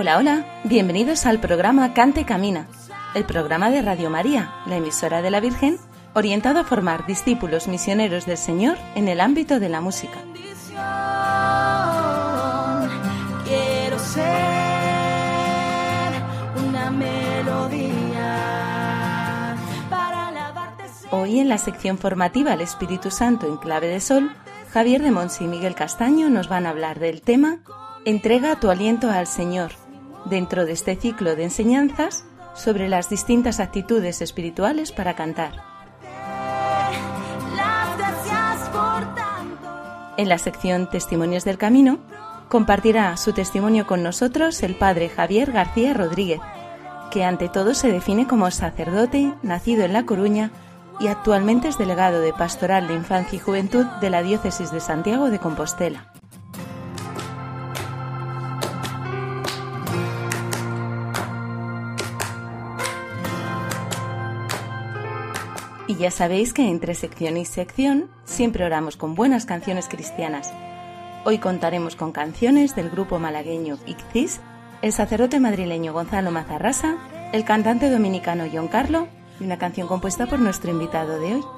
Hola, hola, bienvenidos al programa Cante y Camina, el programa de Radio María, la emisora de la Virgen, orientado a formar discípulos misioneros del Señor en el ámbito de la música. Quiero ser una melodía para. Hoy en la sección formativa El Espíritu Santo en clave de sol, Javier de Monsi y Miguel Castaño nos van a hablar del tema Entrega tu aliento al Señor, dentro de este ciclo de enseñanzas sobre las distintas actitudes espirituales para cantar. En la sección Testimonios del Camino, compartirá su testimonio con nosotros el padre Javier García Rodríguez, que ante todo se define como sacerdote, nacido en La Coruña y actualmente es delegado de Pastoral de Infancia y Juventud de la Diócesis de Santiago de Compostela. Ya sabéis que entre sección y sección siempre oramos con buenas canciones cristianas. Hoy contaremos con canciones del grupo malagueño Ixcis, el sacerdote madrileño Gonzalo Mazarrasa, el cantante dominicano John Carlo y una canción compuesta por nuestro invitado de hoy.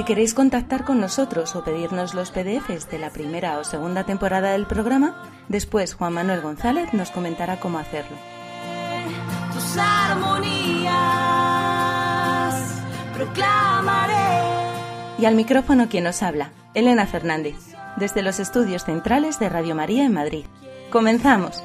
Si queréis contactar con nosotros o pedirnos los PDFs de la primera o segunda temporada del programa, después Juan Manuel González nos comentará cómo hacerlo. tus armonías proclamaré. Y al micrófono quien nos habla, Elena Fernández, desde los estudios centrales de Radio María en Madrid. Comenzamos.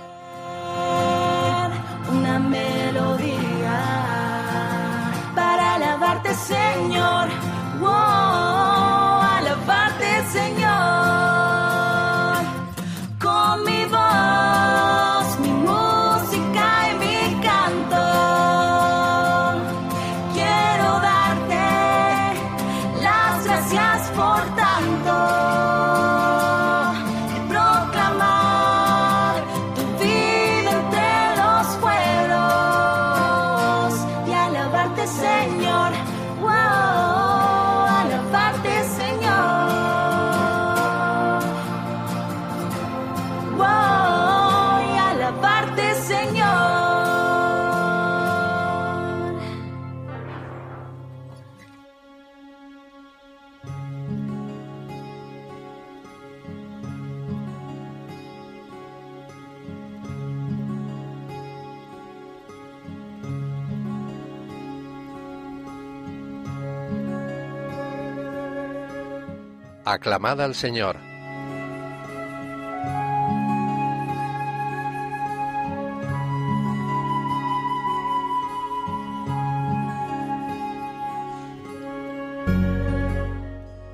Aclamad al Señor.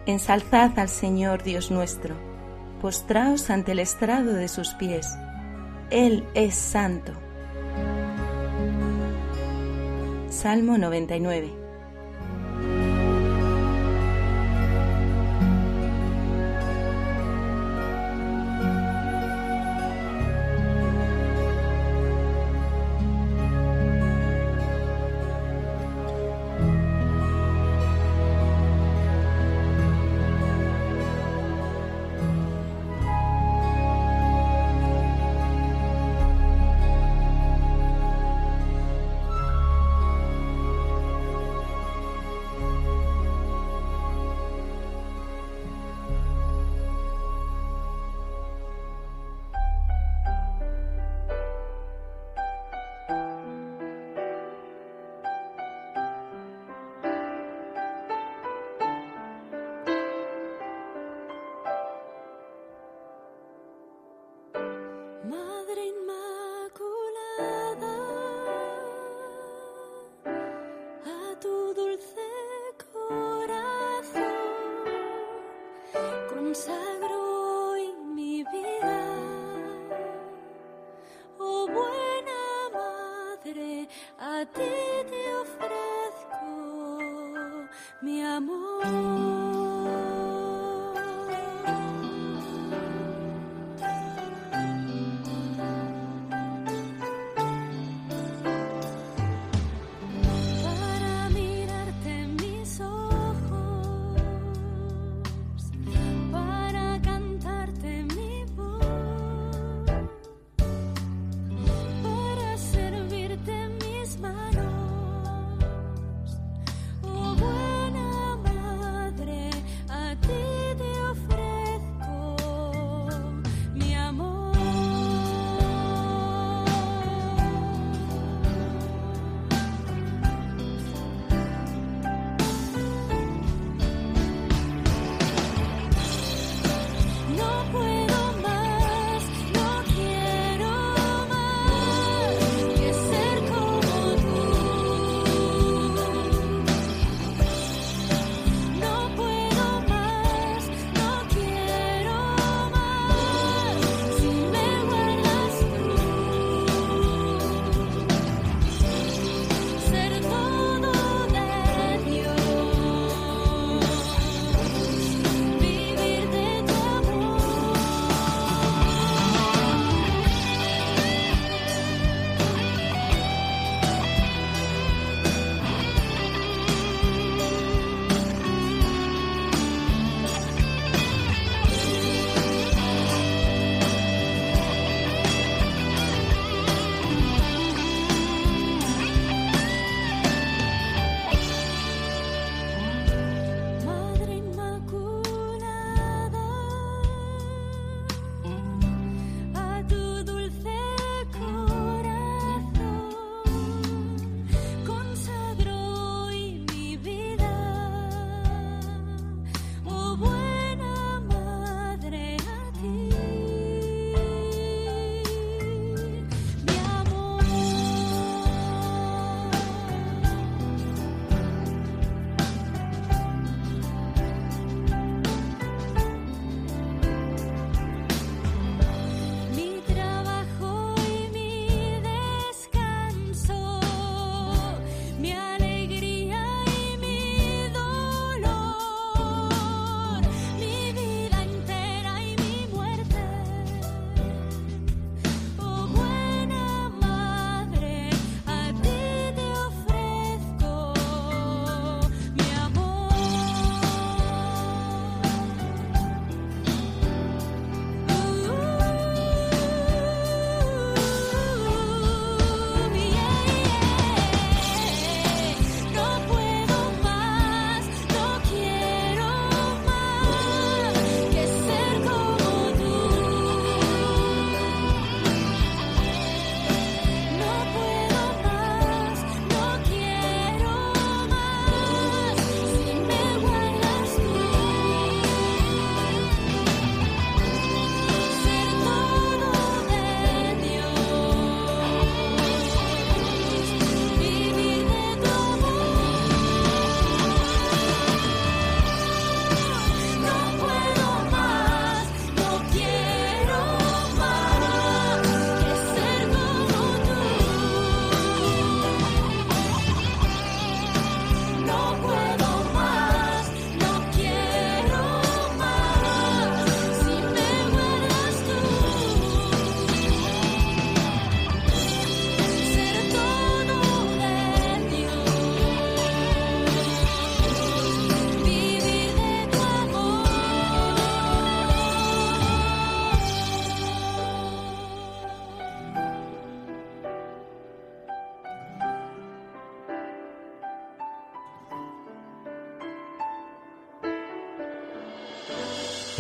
Ensalzad al Señor Dios nuestro, postraos ante el estrado de sus pies. Él es santo. Salmo 99.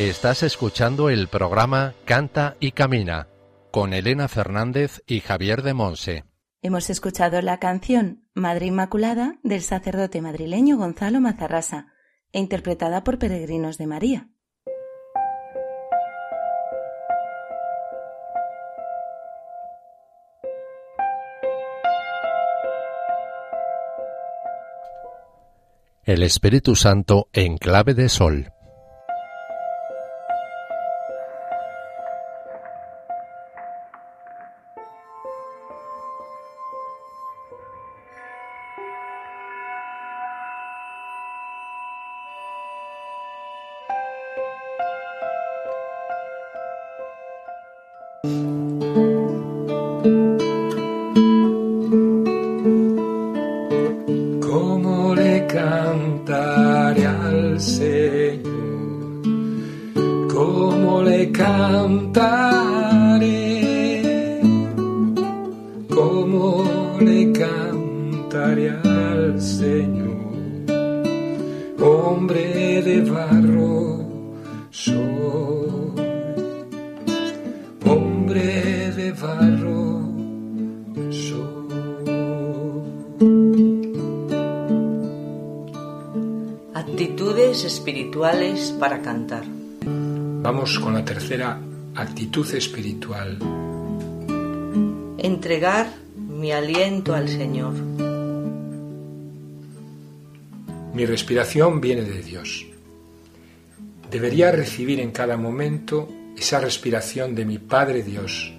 Estás escuchando el programa Canta y Camina con Elena Fernández y Javier de Monse. Hemos escuchado la canción Madre Inmaculada del sacerdote madrileño Gonzalo Mazarrasa e interpretada por Peregrinos de María. El Espíritu Santo en clave de sol. Actitud espiritual. Entregar mi aliento al Señor. Mi respiración viene de Dios. Debería recibir en cada momento esa respiración de mi Padre Dios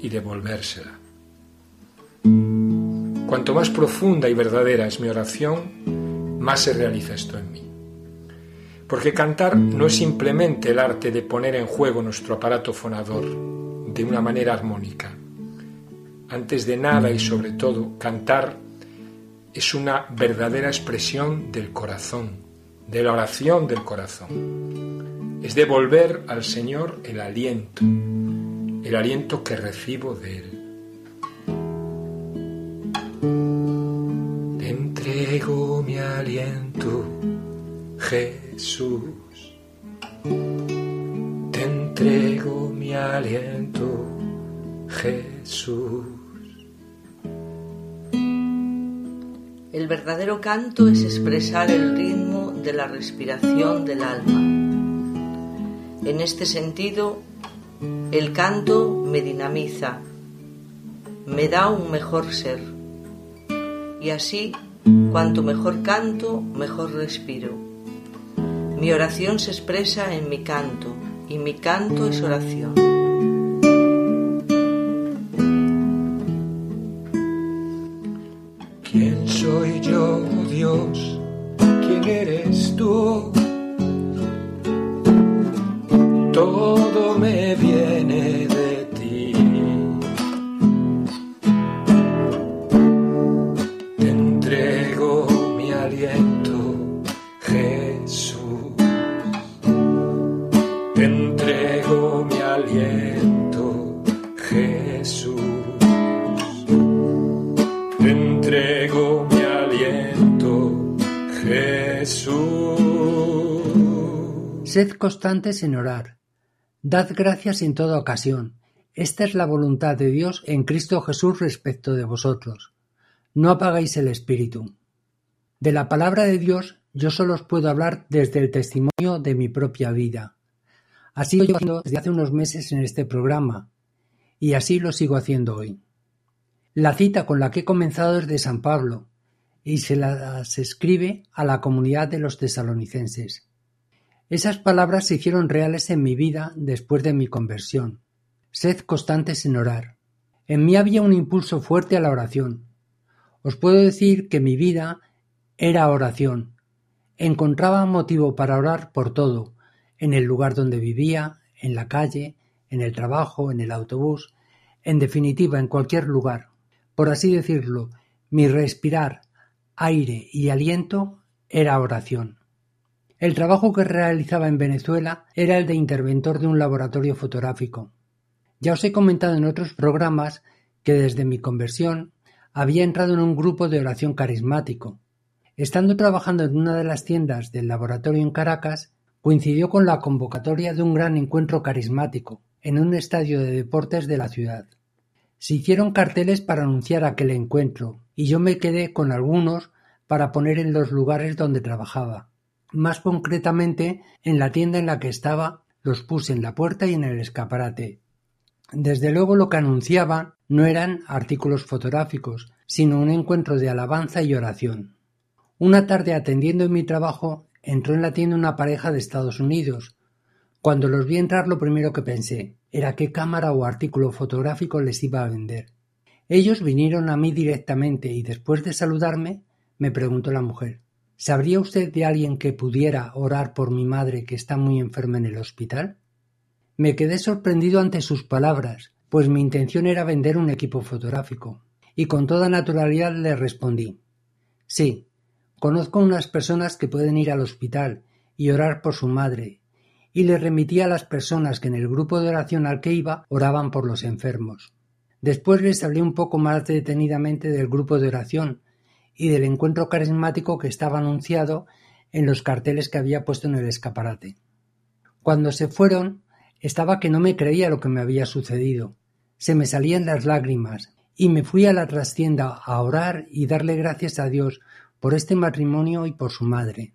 y devolvérsela. Cuanto más profunda y verdadera es mi oración, más se realiza esto en mí. Porque cantar no es simplemente el arte de poner en juego nuestro aparato fonador de una manera armónica. Antes de nada y sobre todo, cantar es una verdadera expresión del corazón, de la oración del corazón. Es devolver al Señor el aliento, el aliento que recibo de Él. Te entrego mi aliento, Jesús. Te entrego mi aliento, Jesús. El verdadero canto es expresar el ritmo de la respiración del alma. En este sentido, el canto me dinamiza, me da un mejor ser. Y así, cuanto mejor canto, mejor respiro. Mi oración se expresa en mi canto y mi canto es oración. ¿Quién soy yo, Dios? ¿Quién eres tú? Entrego mi aliento, Jesús. Entrego mi aliento, Jesús. Sed constantes en orar. Dad gracias en toda ocasión. Esta es la voluntad de Dios en Cristo Jesús respecto de vosotros. No apagáis el espíritu. De la palabra de Dios yo solo os puedo hablar desde el testimonio de mi propia vida. Así lo llevo haciendo desde hace unos meses en este programa, y así lo sigo haciendo hoy. La cita con la que he comenzado es de San Pablo, y se las escribe a la comunidad de los tesalonicenses. Esas palabras se hicieron reales en mi vida después de mi conversión. Sed constantes en orar. En mí había un impulso fuerte a la oración. Os puedo decir que mi vida era oración. Encontraba motivo para orar por todo, en el lugar donde vivía, en la calle, en el trabajo, en el autobús, en definitiva, en cualquier lugar. Por así decirlo, mi respirar, aire y aliento era oración. El trabajo que realizaba en Venezuela era el de interventor de un laboratorio fotográfico. Ya os he comentado en otros programas que desde mi conversión había entrado en un grupo de oración carismático. Estando trabajando en una de las tiendas del laboratorio en Caracas, coincidió con la convocatoria de un gran encuentro carismático en un estadio de deportes de la ciudad. Se hicieron carteles para anunciar aquel encuentro, y yo me quedé con algunos para poner en los lugares donde trabajaba. Más concretamente, en la tienda en la que estaba, los puse en la puerta y en el escaparate. Desde luego lo que anunciaba no eran artículos fotográficos, sino un encuentro de alabanza y oración. Una tarde atendiendo en mi trabajo, entró en la tienda una pareja de Estados Unidos. Cuando los vi entrar lo primero que pensé era qué cámara o artículo fotográfico les iba a vender. Ellos vinieron a mí directamente y después de saludarme me preguntó la mujer ¿Sabría usted de alguien que pudiera orar por mi madre que está muy enferma en el hospital? Me quedé sorprendido ante sus palabras, pues mi intención era vender un equipo fotográfico, y con toda naturalidad le respondí Sí, Conozco unas personas que pueden ir al hospital y orar por su madre, y le remití a las personas que en el grupo de oración al que iba oraban por los enfermos. Después les hablé un poco más detenidamente del grupo de oración y del encuentro carismático que estaba anunciado en los carteles que había puesto en el escaparate. Cuando se fueron, estaba que no me creía lo que me había sucedido. Se me salían las lágrimas y me fui a la trastienda a orar y darle gracias a Dios por este matrimonio y por su madre.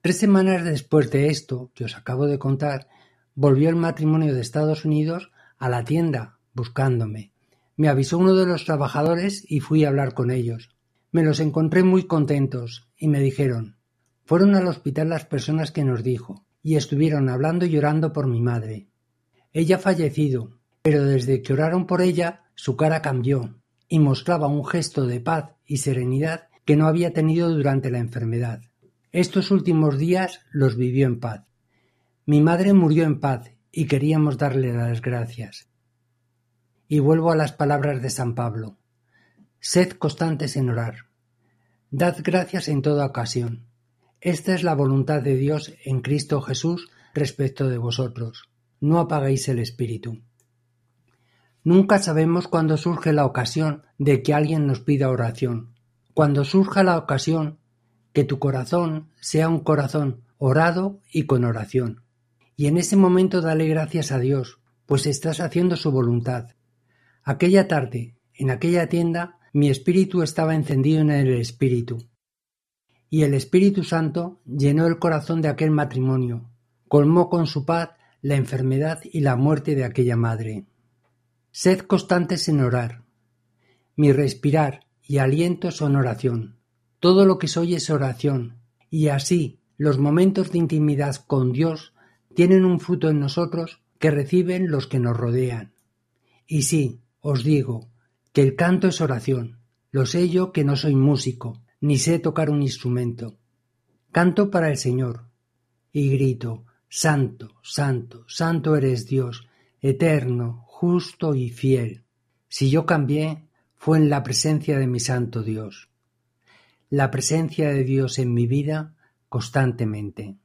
Tres semanas después de esto que os acabo de contar, volvió el matrimonio de Estados Unidos a la tienda buscándome. Me avisó uno de los trabajadores y fui a hablar con ellos. Me los encontré muy contentos y me dijeron fueron al hospital las personas que nos dijo, y estuvieron hablando y llorando por mi madre. Ella ha fallecido, pero desde que oraron por ella, su cara cambió, y mostraba un gesto de paz y serenidad que no había tenido durante la enfermedad. Estos últimos días los vivió en paz. Mi madre murió en paz y queríamos darle las gracias. Y vuelvo a las palabras de San Pablo. Sed constantes en orar. Dad gracias en toda ocasión. Esta es la voluntad de Dios en Cristo Jesús respecto de vosotros. No apaguéis el espíritu. Nunca sabemos cuándo surge la ocasión de que alguien nos pida oración. Cuando surja la ocasión, que tu corazón sea un corazón orado y con oración. Y en ese momento dale gracias a Dios, pues estás haciendo su voluntad. Aquella tarde, en aquella tienda, mi espíritu estaba encendido en el espíritu. Y el Espíritu Santo llenó el corazón de aquel matrimonio, colmó con su paz la enfermedad y la muerte de aquella madre. Sed constantes en orar. Mi respirar y aliento son oración. Todo lo que soy es oración, y así los momentos de intimidad con Dios tienen un fruto en nosotros que reciben los que nos rodean. Y sí, os digo, que el canto es oración. Lo sé yo que no soy músico, ni sé tocar un instrumento. Canto para el Señor, y grito, Santo, Santo, Santo eres Dios, eterno, justo y fiel. Si yo cambié, fue en la presencia de mi Santo Dios. La presencia de Dios en mi vida constantemente.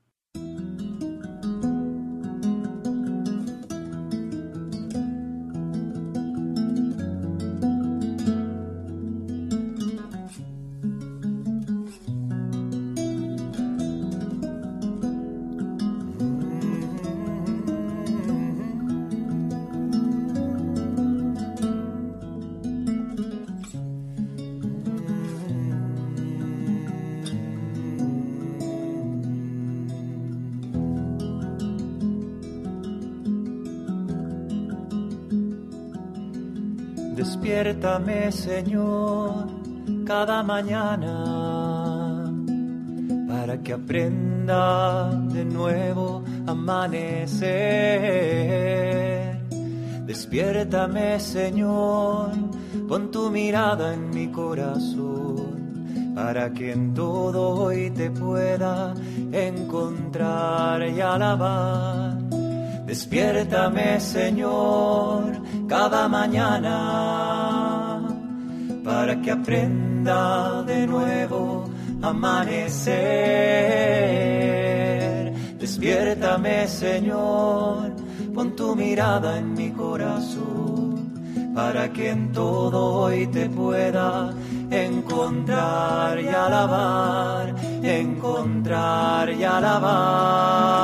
Despiértame, Señor, cada mañana para que aprenda de nuevo a amanecer. Despiértame, Señor, pon tu mirada en mi corazón para que en todo hoy te pueda encontrar y alabar. Despiértame, Señor, cada mañana para que aprenda de nuevo amanecer. Despiértame, Señor, pon tu mirada en mi corazón para que en todo hoy te pueda encontrar y alabar, encontrar y alabar.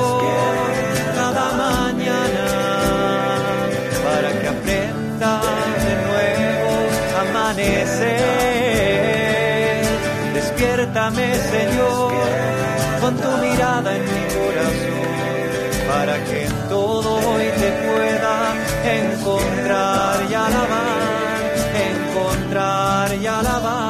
Despiértame, Señor, con tu mirada en mi corazón para que en todo hoy te encontrar y alabar, encontrar y alabar.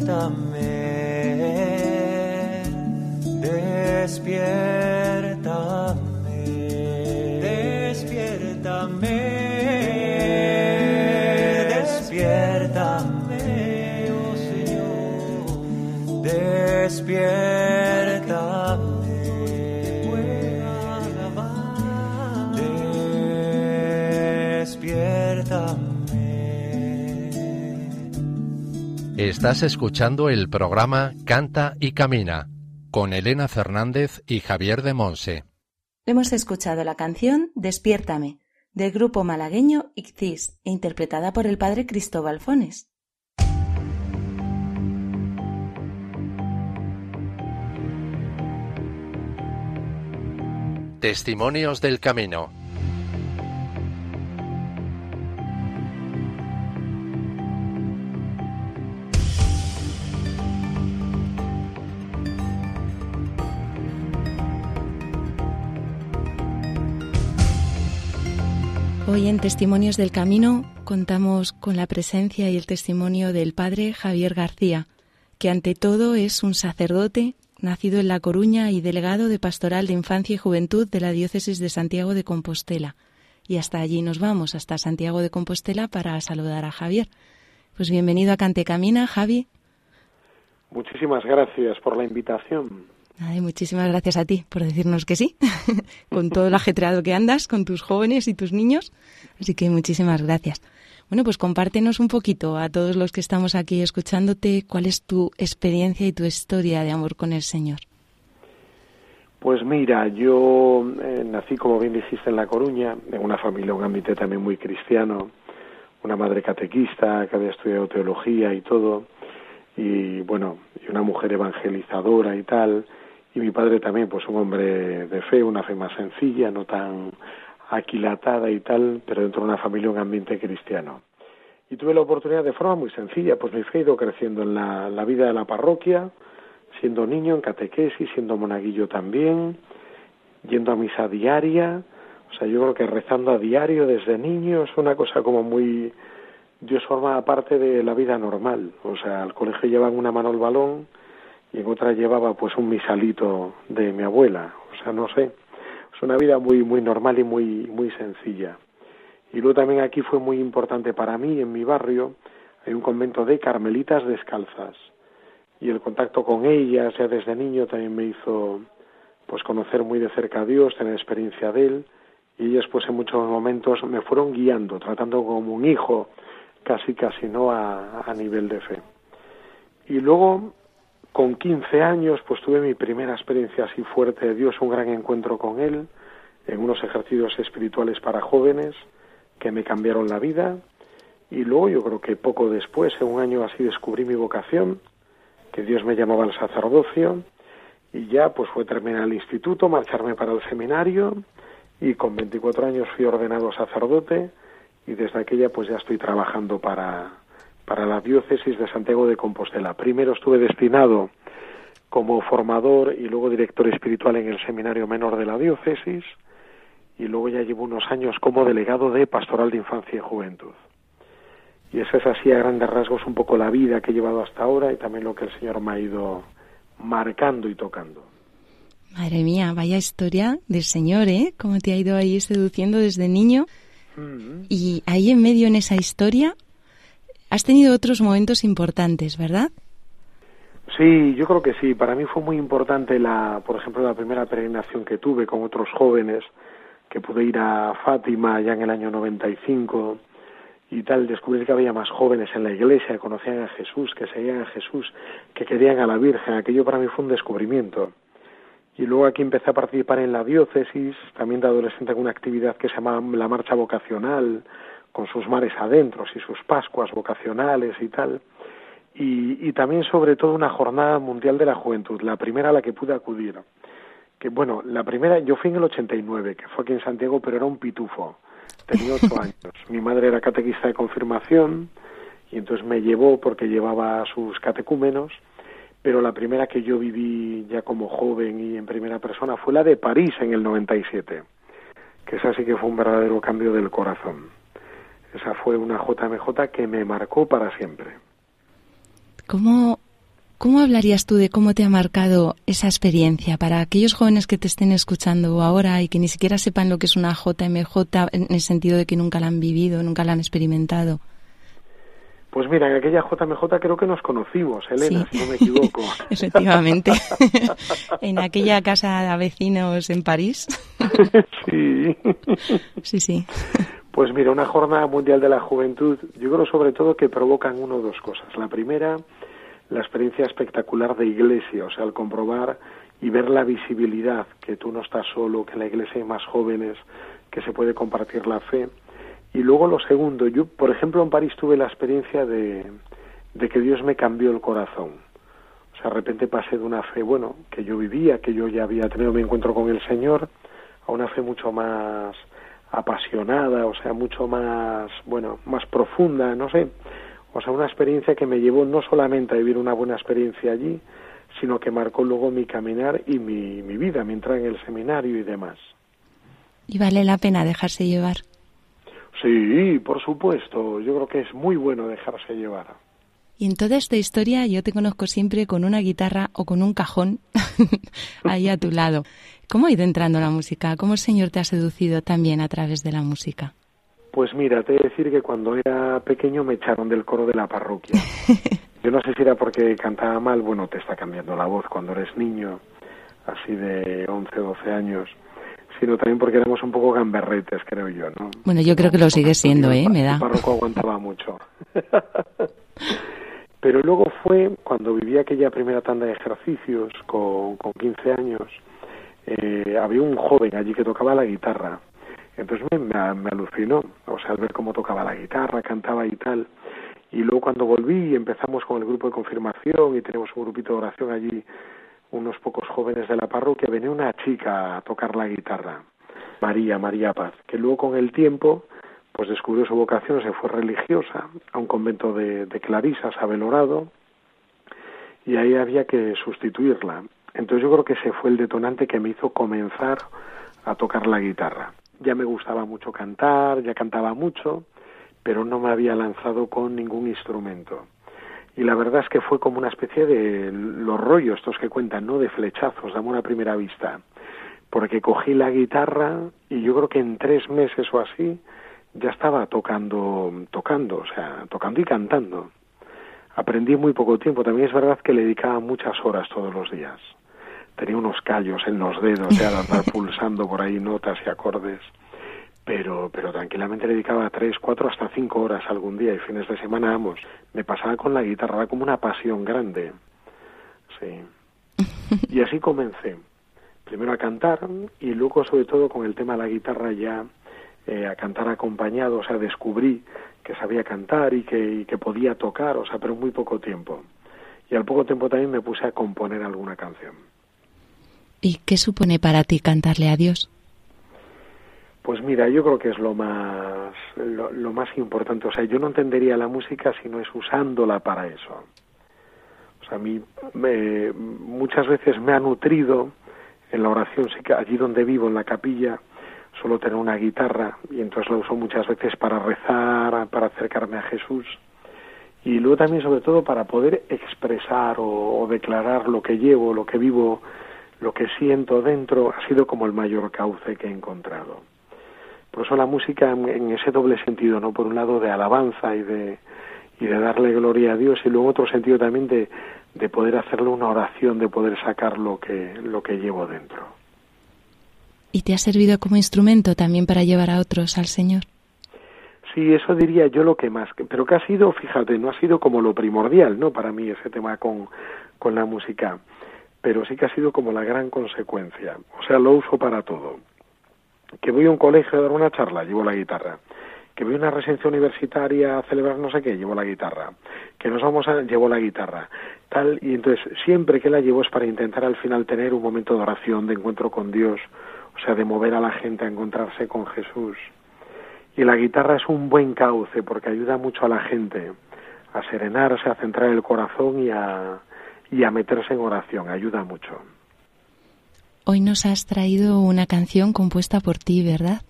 despiértame, despiértame, despiértame, despiértame, oh Señor, despiértame. Estás escuchando el programa Canta y Camina con Elena Fernández y Javier de Monse. Hemos escuchado la canción Despiértame del grupo malagueño Ictis, interpretada por el padre Cristóbal Fones. Testimonios del Camino Hoy en Testimonios del Camino contamos con la presencia y el testimonio del padre Javier García, que ante todo es un sacerdote nacido en La Coruña y delegado de Pastoral de Infancia y Juventud de la Diócesis de Santiago de Compostela. Y hasta allí nos vamos, hasta Santiago de Compostela, para saludar a Javier. Pues bienvenido a Cante Camina, Javi. Muchísimas gracias por la invitación muchísimas gracias a ti por decirnos que sí, con todo el ajetreado que andas, con tus jóvenes y tus niños. Así que muchísimas gracias. Bueno, pues compártenos un poquito a todos los que estamos aquí escuchándote cuál es tu experiencia y tu historia de amor con el Señor. Pues mira, yo eh, nací, como bien dijiste, en La Coruña, en una familia, un ámbito también muy cristiano, una madre catequista que había estudiado teología y todo, y bueno, y una mujer evangelizadora y tal, y mi padre también, pues un hombre de fe, una fe más sencilla, no tan aquilatada y tal, pero dentro de una familia, un ambiente cristiano. Y tuve la oportunidad de forma muy sencilla, pues mi fe ha ido creciendo en la, la vida de la parroquia, siendo niño en catequesis, siendo monaguillo también, yendo a misa diaria, o sea, yo creo que rezando a diario desde niño es una cosa como muy... Dios forma parte de la vida normal, o sea, al colegio llevan una mano el balón, y en otra llevaba pues un misalito de mi abuela, o sea, no sé, es una vida muy muy normal y muy muy sencilla. Y luego también aquí fue muy importante para mí en mi barrio hay un convento de carmelitas descalzas. Y el contacto con ellas ya desde niño también me hizo pues conocer muy de cerca a Dios, tener experiencia de él. Y ellas pues en muchos momentos me fueron guiando, tratando como un hijo, casi casi no a, a nivel de fe. Y luego con 15 años, pues tuve mi primera experiencia así fuerte de Dios, un gran encuentro con Él, en unos ejercicios espirituales para jóvenes que me cambiaron la vida. Y luego yo creo que poco después, en un año así, descubrí mi vocación, que Dios me llamaba al sacerdocio, y ya pues fue terminar el instituto, marcharme para el seminario, y con 24 años fui ordenado sacerdote, y desde aquella pues ya estoy trabajando para, para la diócesis de Santiago de Compostela. Primero estuve destinado como formador y luego director espiritual en el seminario menor de la diócesis y luego ya llevo unos años como delegado de pastoral de infancia y juventud. Y esa es así a grandes rasgos un poco la vida que he llevado hasta ahora y también lo que el Señor me ha ido marcando y tocando. Madre mía, vaya historia del Señor, ¿eh? Cómo te ha ido ahí seduciendo desde niño. Mm-hmm. Y ahí en medio en esa historia Has tenido otros momentos importantes, ¿verdad? Sí, yo creo que sí. Para mí fue muy importante, la, por ejemplo, la primera peregrinación que tuve con otros jóvenes que pude ir a Fátima ya en el año 95 y tal, descubrir que había más jóvenes en la iglesia que conocían a Jesús, que seguían a Jesús, que querían a la Virgen, aquello para mí fue un descubrimiento. Y luego aquí empecé a participar en la diócesis, también de adolescente con una actividad que se llama la marcha vocacional, con sus mares adentros y sus pascuas vocacionales y tal. Y, y también sobre todo una jornada mundial de la juventud, la primera a la que pude acudir. Que bueno, la primera, yo fui en el 89, que fue aquí en Santiago, pero era un pitufo. Tenía ocho años. Mi madre era catequista de confirmación y entonces me llevó porque llevaba a sus catecúmenos pero la primera que yo viví ya como joven y en primera persona fue la de París en el 97, que esa sí que fue un verdadero cambio del corazón. Esa fue una JMJ que me marcó para siempre. ¿Cómo, ¿Cómo hablarías tú de cómo te ha marcado esa experiencia para aquellos jóvenes que te estén escuchando ahora y que ni siquiera sepan lo que es una JMJ en el sentido de que nunca la han vivido, nunca la han experimentado? Pues mira, en aquella JMJ creo que nos conocimos, Elena, si no me equivoco. Efectivamente. en aquella casa de vecinos en París. sí. Sí, sí. Pues mira, una jornada mundial de la juventud, yo creo sobre todo que provocan una o dos cosas. La primera, la experiencia espectacular de iglesia, o sea, al comprobar y ver la visibilidad, que tú no estás solo, que en la iglesia hay más jóvenes, que se puede compartir la fe y luego lo segundo, yo, por ejemplo, en París tuve la experiencia de, de que Dios me cambió el corazón. O sea, de repente pasé de una fe, bueno, que yo vivía, que yo ya había tenido mi encuentro con el Señor, a una fe mucho más apasionada, o sea, mucho más, bueno, más profunda, no sé. O sea, una experiencia que me llevó no solamente a vivir una buena experiencia allí, sino que marcó luego mi caminar y mi, mi vida, mi entrada en el seminario y demás. Y vale la pena dejarse llevar. Sí, por supuesto. Yo creo que es muy bueno dejarse llevar. Y en toda esta historia yo te conozco siempre con una guitarra o con un cajón ahí a tu lado. ¿Cómo ha ido entrando la música? ¿Cómo el Señor te ha seducido también a través de la música? Pues mira, te he de decir que cuando era pequeño me echaron del coro de la parroquia. Yo no sé si era porque cantaba mal, bueno, te está cambiando la voz cuando eres niño, así de 11, 12 años sino también porque éramos un poco gamberretes, creo yo, ¿no? Bueno, yo creo que lo sigue siendo, ¿eh? Me da. El párroco aguantaba mucho. Pero luego fue cuando viví aquella primera tanda de ejercicios con, con 15 años, eh, había un joven allí que tocaba la guitarra. Entonces me, me, me, alucinó, o sea, al ver cómo tocaba la guitarra, cantaba y tal. Y luego cuando volví empezamos con el grupo de confirmación y tenemos un grupito de oración allí unos pocos jóvenes de la parroquia, venía una chica a tocar la guitarra, María, María Paz, que luego con el tiempo pues descubrió su vocación, se fue religiosa a un convento de, de clarisas a Belorado y ahí había que sustituirla. Entonces yo creo que ese fue el detonante que me hizo comenzar a tocar la guitarra. Ya me gustaba mucho cantar, ya cantaba mucho, pero no me había lanzado con ningún instrumento y la verdad es que fue como una especie de los rollos estos que cuentan, ¿no? De flechazos, de amor a primera vista. Porque cogí la guitarra y yo creo que en tres meses o así ya estaba tocando, tocando, o sea, tocando y cantando. Aprendí muy poco tiempo. También es verdad que le dedicaba muchas horas todos los días. Tenía unos callos en los dedos, de andar pulsando por ahí notas y acordes pero, pero tranquilamente le dedicaba tres, cuatro, hasta cinco horas algún día y fines de semana, vamos, me pasaba con la guitarra, era como una pasión grande, sí. Y así comencé, primero a cantar y luego sobre todo con el tema de la guitarra ya eh, a cantar acompañado, o sea, descubrí que sabía cantar y que, y que podía tocar, o sea, pero muy poco tiempo. Y al poco tiempo también me puse a componer alguna canción. ¿Y qué supone para ti cantarle a Dios? Pues mira, yo creo que es lo más, lo, más importante. O sea, yo no entendería la música si no es usándola para eso. O sea, a mí me, muchas veces me ha nutrido en la oración, allí donde vivo, en la capilla, suelo tener una guitarra y entonces la uso muchas veces para rezar, para acercarme a Jesús y luego también sobre todo para poder expresar o declarar lo que llevo, lo que vivo, lo que siento dentro, ha sido como el mayor cauce que he encontrado. Por eso la música en ese doble sentido, ¿no? Por un lado de alabanza y de, y de darle gloria a Dios y luego otro sentido también de, de poder hacerle una oración, de poder sacar lo que, lo que llevo dentro. ¿Y te ha servido como instrumento también para llevar a otros al Señor? Sí, eso diría yo lo que más, pero que ha sido, fíjate, no ha sido como lo primordial, ¿no? Para mí ese tema con, con la música, pero sí que ha sido como la gran consecuencia. O sea, lo uso para todo. Que voy a un colegio a dar una charla, llevo la guitarra. Que voy a una residencia universitaria a celebrar no sé qué, llevo la guitarra. Que nos vamos a, llevo la guitarra. Tal, y entonces siempre que la llevo es para intentar al final tener un momento de oración, de encuentro con Dios, o sea, de mover a la gente a encontrarse con Jesús. Y la guitarra es un buen cauce porque ayuda mucho a la gente a serenarse, a centrar el corazón y a, y a meterse en oración, ayuda mucho. Hoy nos has traído una canción compuesta por ti, ¿verdad?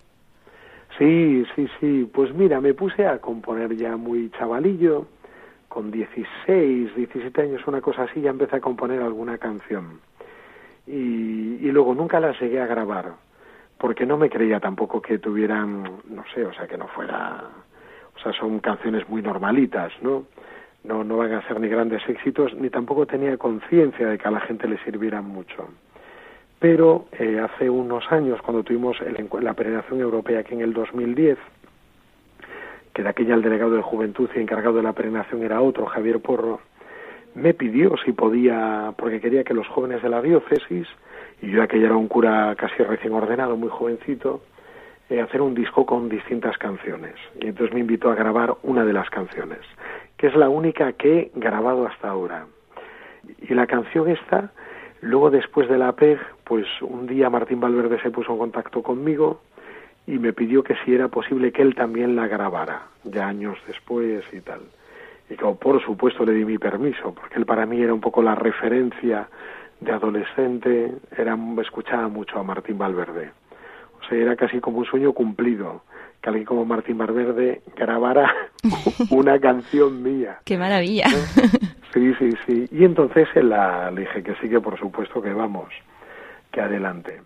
Sí, sí, sí. Pues mira, me puse a componer ya muy chavalillo, con 16, 17 años, una cosa así, ya empecé a componer alguna canción. Y, y luego nunca la llegué a grabar porque no me creía tampoco que tuvieran, no sé, o sea, que no fuera, o sea, son canciones muy normalitas, ¿no? No, no van a ser ni grandes éxitos, ni tampoco tenía conciencia de que a la gente le sirvieran mucho. Pero eh, hace unos años, cuando tuvimos el, la peregrinación europea aquí en el 2010, que de aquella el delegado de Juventud y encargado de la peregrinación era otro, Javier Porro, me pidió si podía, porque quería que los jóvenes de la diócesis y yo aquella era un cura casi recién ordenado, muy jovencito, eh, hacer un disco con distintas canciones. Y entonces me invitó a grabar una de las canciones, que es la única que he grabado hasta ahora. Y la canción esta, luego después de la PEG, pues un día Martín Valverde se puso en contacto conmigo y me pidió que si era posible que él también la grabara, ya años después y tal. Y por supuesto le di mi permiso, porque él para mí era un poco la referencia de adolescente era, escuchaba mucho a Martín Valverde. O sea, era casi como un sueño cumplido, que alguien como Martín Valverde grabara una canción mía. ¡Qué maravilla! Sí, sí, sí. Y entonces la, le dije que sí, que por supuesto que vamos, que adelante.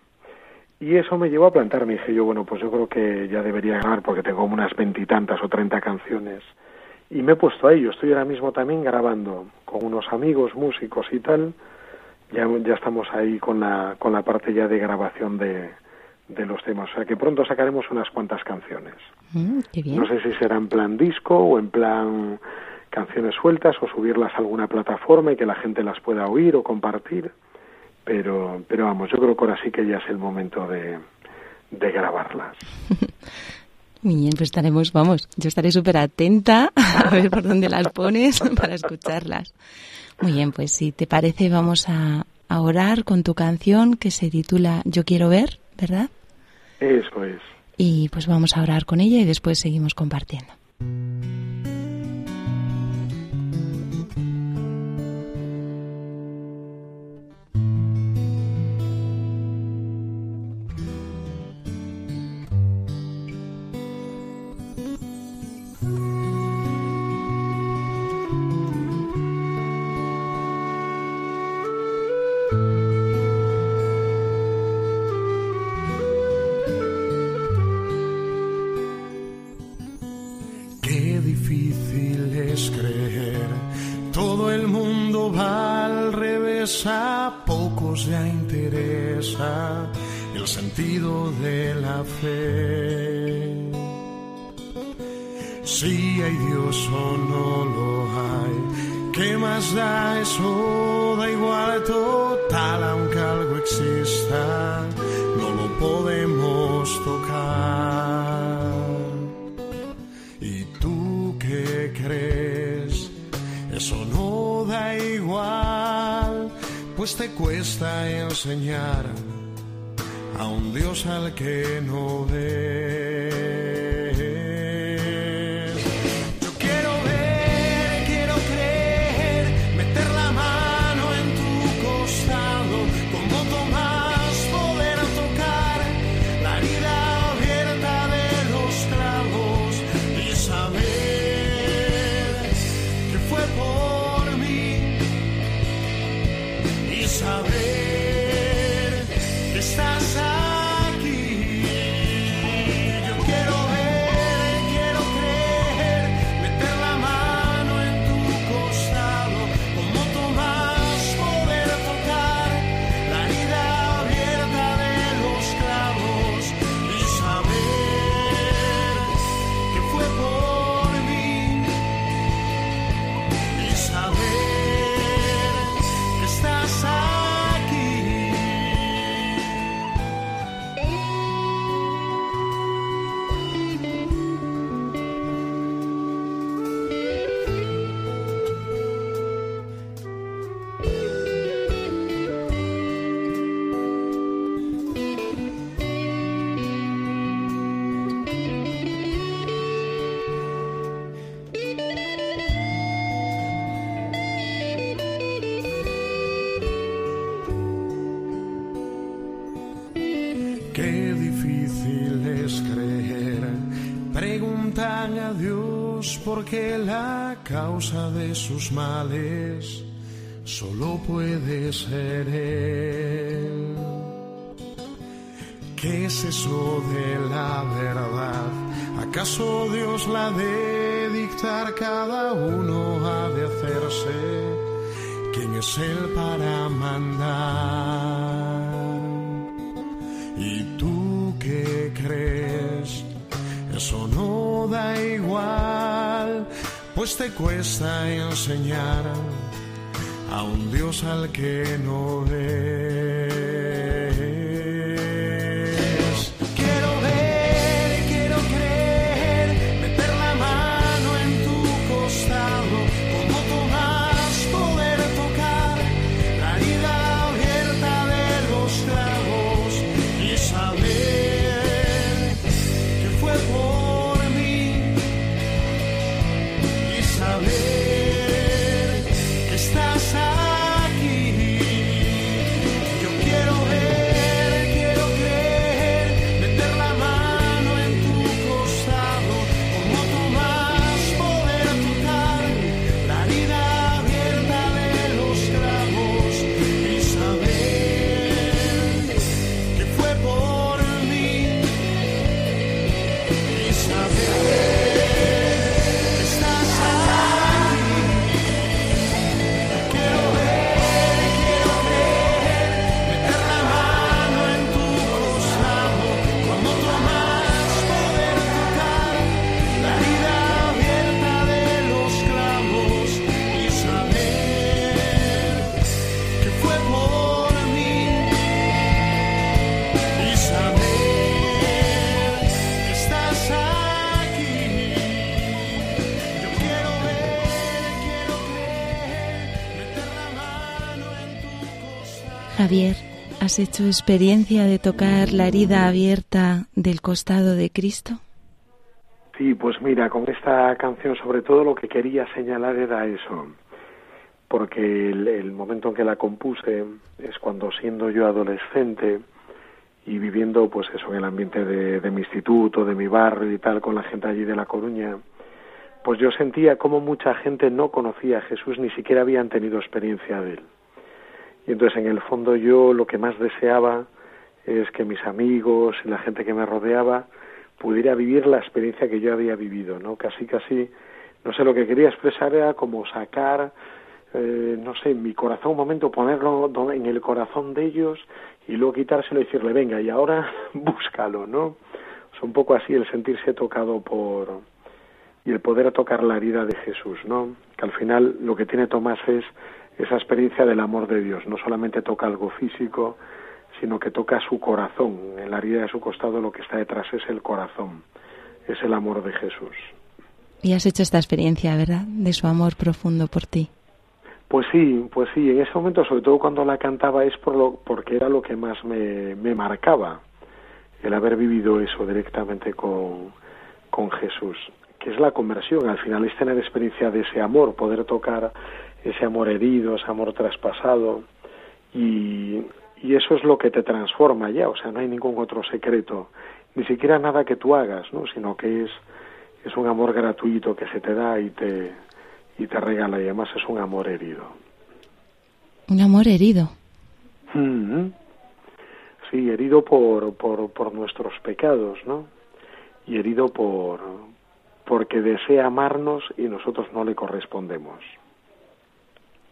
Y eso me llevó a plantarme. Dije yo, bueno, pues yo creo que ya debería grabar porque tengo unas veintitantas o treinta canciones. Y me he puesto a ello. Estoy ahora mismo también grabando con unos amigos, músicos y tal, ya, ya estamos ahí con la, con la parte ya de grabación de, de los temas. O sea que pronto sacaremos unas cuantas canciones. Mm, qué bien. No sé si será en plan disco o en plan canciones sueltas o subirlas a alguna plataforma y que la gente las pueda oír o compartir. Pero, pero vamos, yo creo que ahora sí que ya es el momento de, de grabarlas. Muy bien, pues estaremos, vamos, yo estaré súper atenta a ver por dónde las pones para escucharlas. Muy bien, pues si te parece vamos a, a orar con tu canción que se titula Yo quiero ver, ¿verdad? Eso es. Y pues vamos a orar con ella y después seguimos compartiendo. A un Dios al que no ves. Dios por qué la causa de sus males solo puede ser Él. ¿Qué es eso de la verdad? ¿Acaso Dios la de dictar? Cada uno ha de hacerse. ¿Quién es Él para mandar? ¿Y tú qué crees? Eso no da igual, pues te cuesta enseñar a un Dios al que no ves. Javier, ¿has hecho experiencia de tocar la herida abierta del costado de Cristo? Sí, pues mira, con esta canción sobre todo lo que quería señalar era eso, porque el, momento en que la compuse es cuando siendo yo adolescente y viviendo pues eso en el ambiente de, de mi instituto, de mi barrio y tal, con la gente allí de La Coruña, pues yo sentía como mucha gente no conocía a Jesús, ni siquiera habían tenido experiencia de él. Y entonces en el fondo yo lo que más deseaba es que mis amigos y la gente que me rodeaba pudiera vivir la experiencia que yo había vivido, ¿no? Casi, casi, no sé, lo que quería expresar era como sacar, eh, no sé, mi corazón un momento, ponerlo en el corazón de ellos y luego quitárselo y decirle, venga, y ahora búscalo, ¿no? Es un poco así el sentirse tocado por, y el poder tocar la herida de Jesús, ¿no? Que al final lo que tiene Tomás es esa experiencia del amor de Dios, no solamente toca algo físico, sino que toca su corazón. En la herida de su costado lo que está detrás es el corazón, es el amor de Jesús. Y has hecho esta experiencia, ¿verdad? De su amor profundo por ti. Pues sí, pues sí, en ese momento, sobre todo cuando la cantaba, es por lo, porque era lo que más me, me marcaba, el haber vivido eso directamente con, con Jesús, que es la conversión, al final es tener experiencia de ese amor, poder tocar ese amor herido, ese amor traspasado, y, y eso es lo que te transforma ya, o sea, no hay ningún otro secreto, ni siquiera nada que tú hagas, ¿no? sino que es, es un amor gratuito que se te da y te, y te regala, y además es un amor herido. Un amor herido. Mm. Sí, herido por, por, por nuestros pecados, ¿no? Y herido por porque desea amarnos y nosotros no le correspondemos.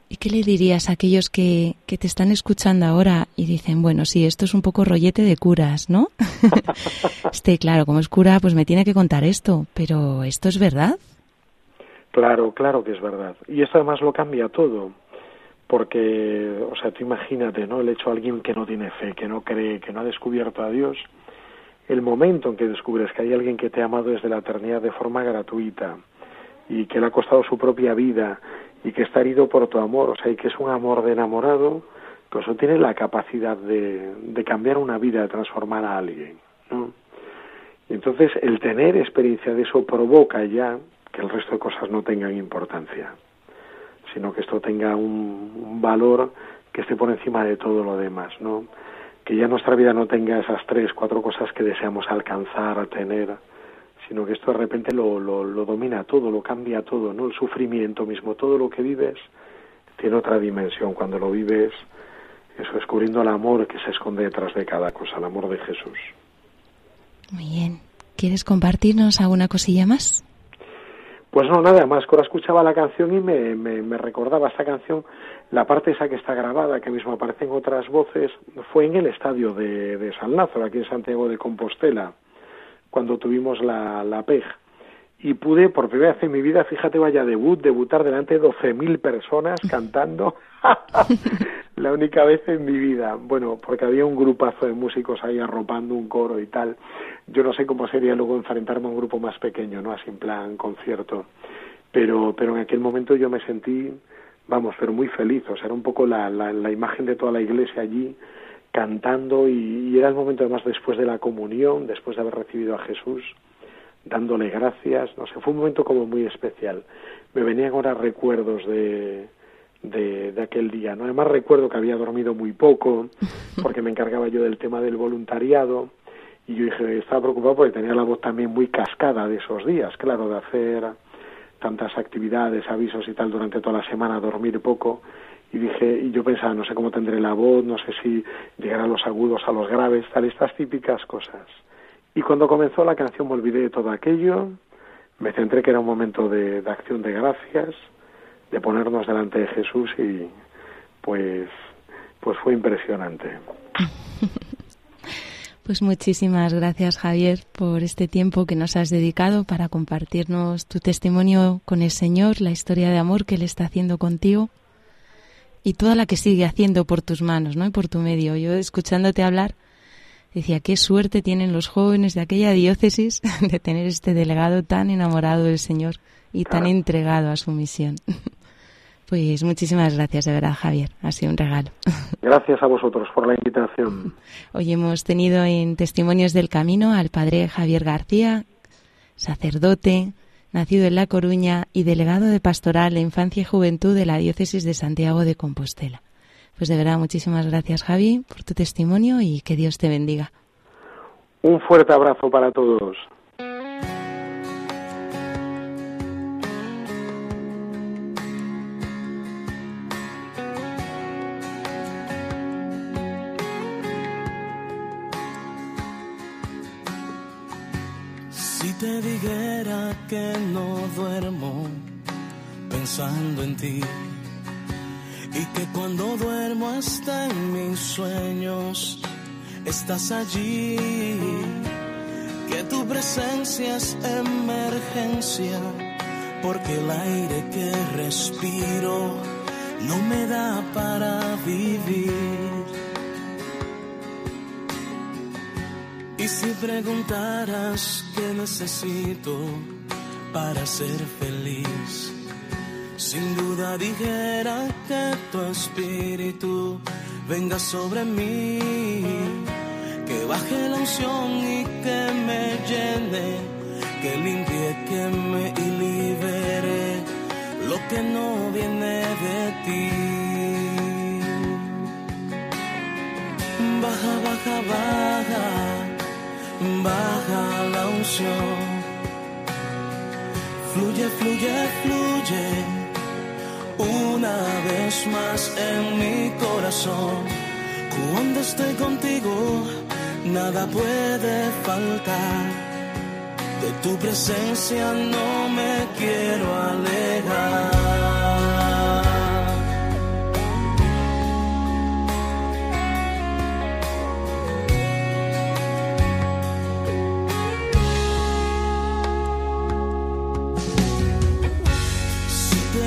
¿Y qué le dirías a aquellos que, que te están escuchando ahora y dicen, bueno, sí, esto es un poco rollete de curas, ¿no? este, claro, como es cura, pues me tiene que contar esto, pero ¿esto es verdad? Claro, claro que es verdad. Y esto además lo cambia todo. Porque, o sea, tú imagínate, ¿no? El hecho de alguien que no tiene fe, que no cree, que no ha descubierto a Dios, el momento en que descubres que hay alguien que te ha amado desde la eternidad de forma gratuita y que le ha costado su propia vida y que está herido por tu amor, o sea, y que es un amor de enamorado, que eso tiene la capacidad de, de cambiar una vida, de transformar a alguien, ¿no? Y entonces el tener experiencia de eso provoca ya que el resto de cosas no tengan importancia, sino que esto tenga un, un valor que esté por encima de todo lo demás, ¿no? Que ya nuestra vida no tenga esas tres, cuatro cosas que deseamos alcanzar, tener, sino que esto de repente lo, lo, lo domina todo, lo cambia todo, ¿no? El sufrimiento mismo, todo lo que vives tiene otra dimensión cuando lo vives, eso descubriendo el amor que se esconde detrás de cada cosa, el amor de Jesús. Muy bien. ¿Quieres compartirnos alguna cosilla más? Pues no, nada más, ahora escuchaba la canción y me, me, me, recordaba esta canción, la parte esa que está grabada, que mismo aparece en otras voces, fue en el estadio de, de San Lázaro, aquí en Santiago de Compostela, cuando tuvimos la, la PEG. Y pude, por primera vez en mi vida, fíjate, vaya debut, debutar delante de 12.000 personas cantando. la única vez en mi vida. Bueno, porque había un grupazo de músicos ahí arropando un coro y tal. Yo no sé cómo sería luego enfrentarme a un grupo más pequeño, ¿no? Así en plan concierto. Pero, pero en aquel momento yo me sentí, vamos, pero muy feliz. O sea, era un poco la, la, la imagen de toda la iglesia allí cantando y, y era el momento además después de la comunión, después de haber recibido a Jesús, dándole gracias. No sé, fue un momento como muy especial. Me venían ahora recuerdos de, de, de, aquel día. ¿no? Además recuerdo que había dormido muy poco porque me encargaba yo del tema del voluntariado y yo dije, estaba preocupado porque tenía la voz también muy cascada de esos días, claro, de hacer tantas actividades, avisos y tal durante toda la semana, dormir poco y dije, y yo pensaba, no sé cómo tendré la voz, no sé si llegar a los agudos, a los graves, tal, estas típicas cosas. Y cuando comenzó la canción me olvidé de todo aquello, me centré que era un momento de, de acción de gracias, de ponernos delante de Jesús y pues pues fue impresionante. Pues muchísimas gracias Javier por este tiempo que nos has dedicado para compartirnos tu testimonio con el Señor, la historia de amor que Él está haciendo contigo y toda la que sigue haciendo por tus manos, ¿no? Y por tu medio. Yo escuchándote hablar decía qué suerte tienen los jóvenes de aquella diócesis de tener este delegado tan enamorado del Señor y tan entregado a su misión. Pues muchísimas gracias, de verdad, Javier. Ha sido un regalo. Gracias a vosotros por la invitación. Hoy hemos tenido en Testimonios del Camino al padre Javier García, sacerdote, nacido en La Coruña y delegado de Pastoral de Infancia y Juventud de la Diócesis de Santiago de Compostela. Pues de verdad, muchísimas gracias, Javi, por tu testimonio y que Dios te bendiga. Un fuerte abrazo para todos. Te dijera que no duermo pensando en ti y que cuando duermo hasta en mis sueños estás allí, que tu presencia es emergencia, porque el aire que respiro no me da para vivir. Y si preguntaras qué necesito para ser feliz, sin duda dijera que tu espíritu venga sobre mí, que baje la unción y que me llene, que limpie, que me y libere lo que no viene de ti. Baja, baja, baja baja la unción. Fluye, fluye, fluye una vez más en mi corazón. Cuando estoy contigo, nada puede faltar. De tu presencia no me quiero alejar.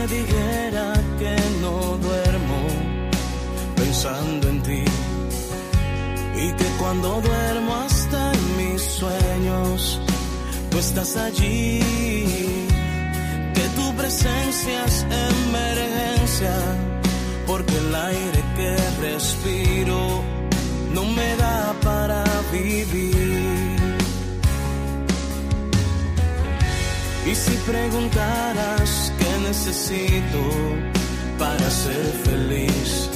Dijera que no duermo pensando en ti y que cuando duermo hasta en mis sueños tú estás allí, que tu presencia es emergencia, porque el aire que respiro no me da para vivir. Y si preguntaras qué necesito para ser feliz.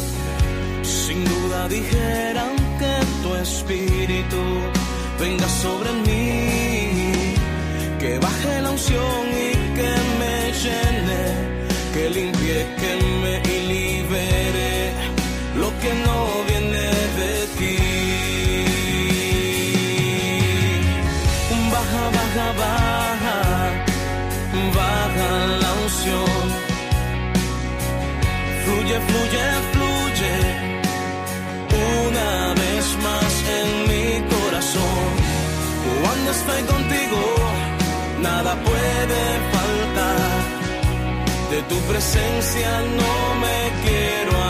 Sin duda dijeran que tu espíritu venga sobre mí, que baje la unción y que me llene, que limpie, que me libere lo que no Fluye, fluye. Una vez más en mi corazón. Cuando estoy contigo, nada puede faltar. De tu presencia no me quiero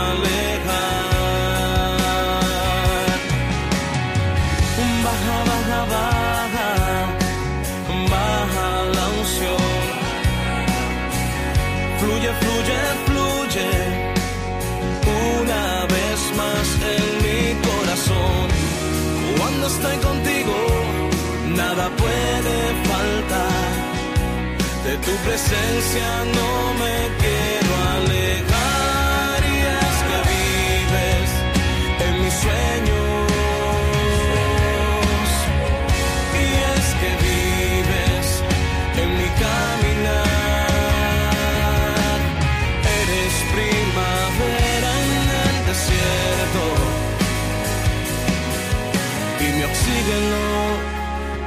estoy contigo, nada puede faltar. De tu presencia no me quiero alejar.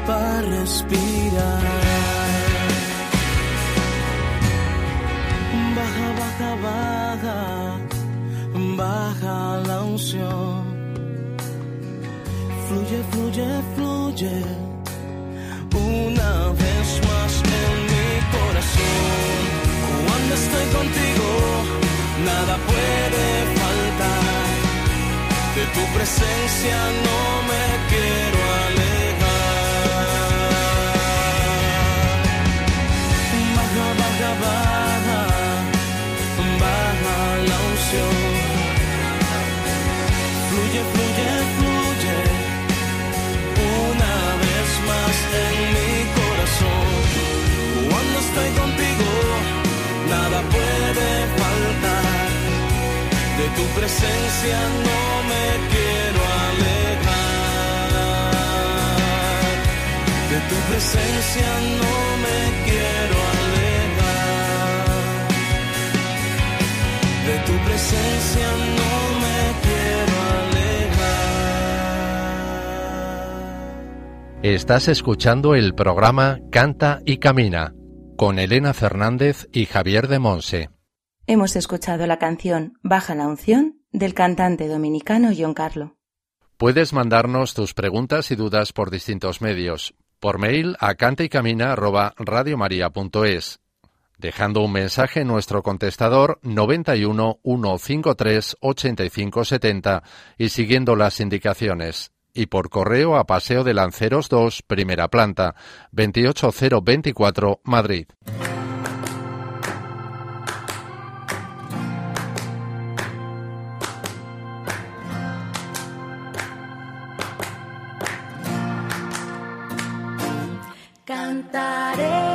Para respirar. Baja, baja, baja, baja la unción. Fluye, fluye, fluye. Una vez más en mi corazón. Cuando estoy contigo, nada puede faltar. De tu presencia no me quiero presencia no me quiero alejar. De tu presencia no me quiero alejar. De tu presencia no me quiero alejar. Estás escuchando el programa Canta y Camina con Elena Fernández y Javier de Monse. Hemos escuchado la canción Baja la unción del cantante dominicano John Carlo. Puedes mandarnos tus preguntas y dudas por distintos medios. Por mail a cantaycamina@radiomaria.es, dejando un mensaje en nuestro contestador 91 153 85 70 y siguiendo las indicaciones. Y por correo a Paseo de Lanceros 2, primera planta, 28024, Madrid. Cantaré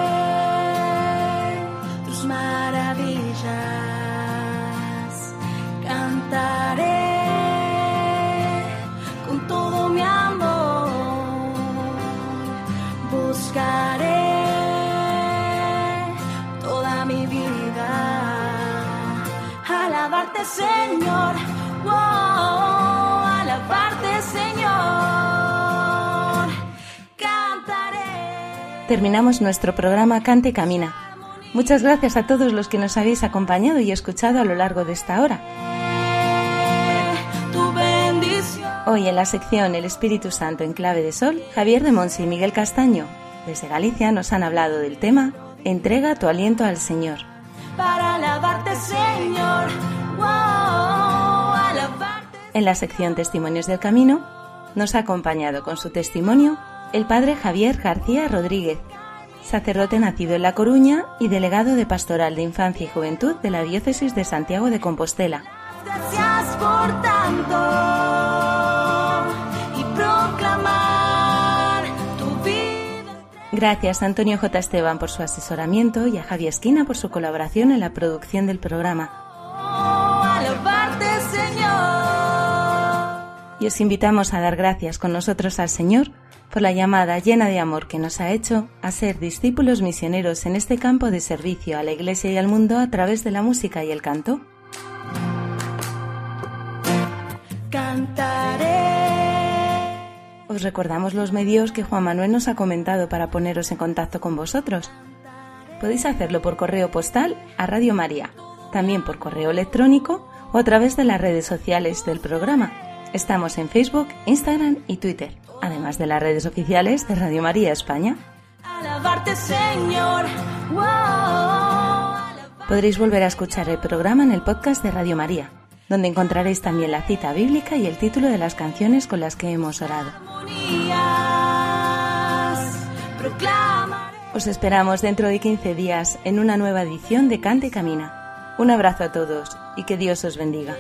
Terminamos nuestro programa Cante y Camina. Muchas gracias a todos los que nos habéis acompañado y escuchado a lo largo de esta hora. Hoy en la sección El Espíritu Santo en clave de sol, Javier de Monsi y Miguel Castaño, desde Galicia, nos han hablado del tema Entrega tu aliento al Señor. para alabarte, Señor. Wow, alabarte. En la sección Testimonios del Camino, nos ha acompañado con su testimonio el padre Javier García Rodríguez, sacerdote nacido en La Coruña y delegado de Pastoral de Infancia y Juventud de la Diócesis de Santiago de Compostela. Gracias por tanto y proclamar tu vida. Gracias a Antonio J. Esteban por su asesoramiento y a Javi Esquina por su colaboración en la producción del programa. Y os invitamos a dar gracias con nosotros al Señor por la llamada llena de amor que nos ha hecho a ser discípulos misioneros en este campo de servicio a la Iglesia y al mundo a través de la música y el canto. Os recordamos los medios que Juan Manuel nos ha comentado para poneros en contacto con vosotros. Podéis hacerlo por correo postal a Radio María, también por correo electrónico o a través de las redes sociales del programa. Estamos en Facebook, Instagram y Twitter, además de las redes oficiales de Radio María España. Alabarte, Señor. Wow. Podréis volver a escuchar el programa en el podcast de Radio María, donde encontraréis también la cita bíblica y el título de las canciones con las que hemos orado. Os esperamos dentro de 15 días en una nueva edición de Cante y Camina. Un abrazo a todos y que Dios os bendiga.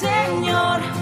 Señor.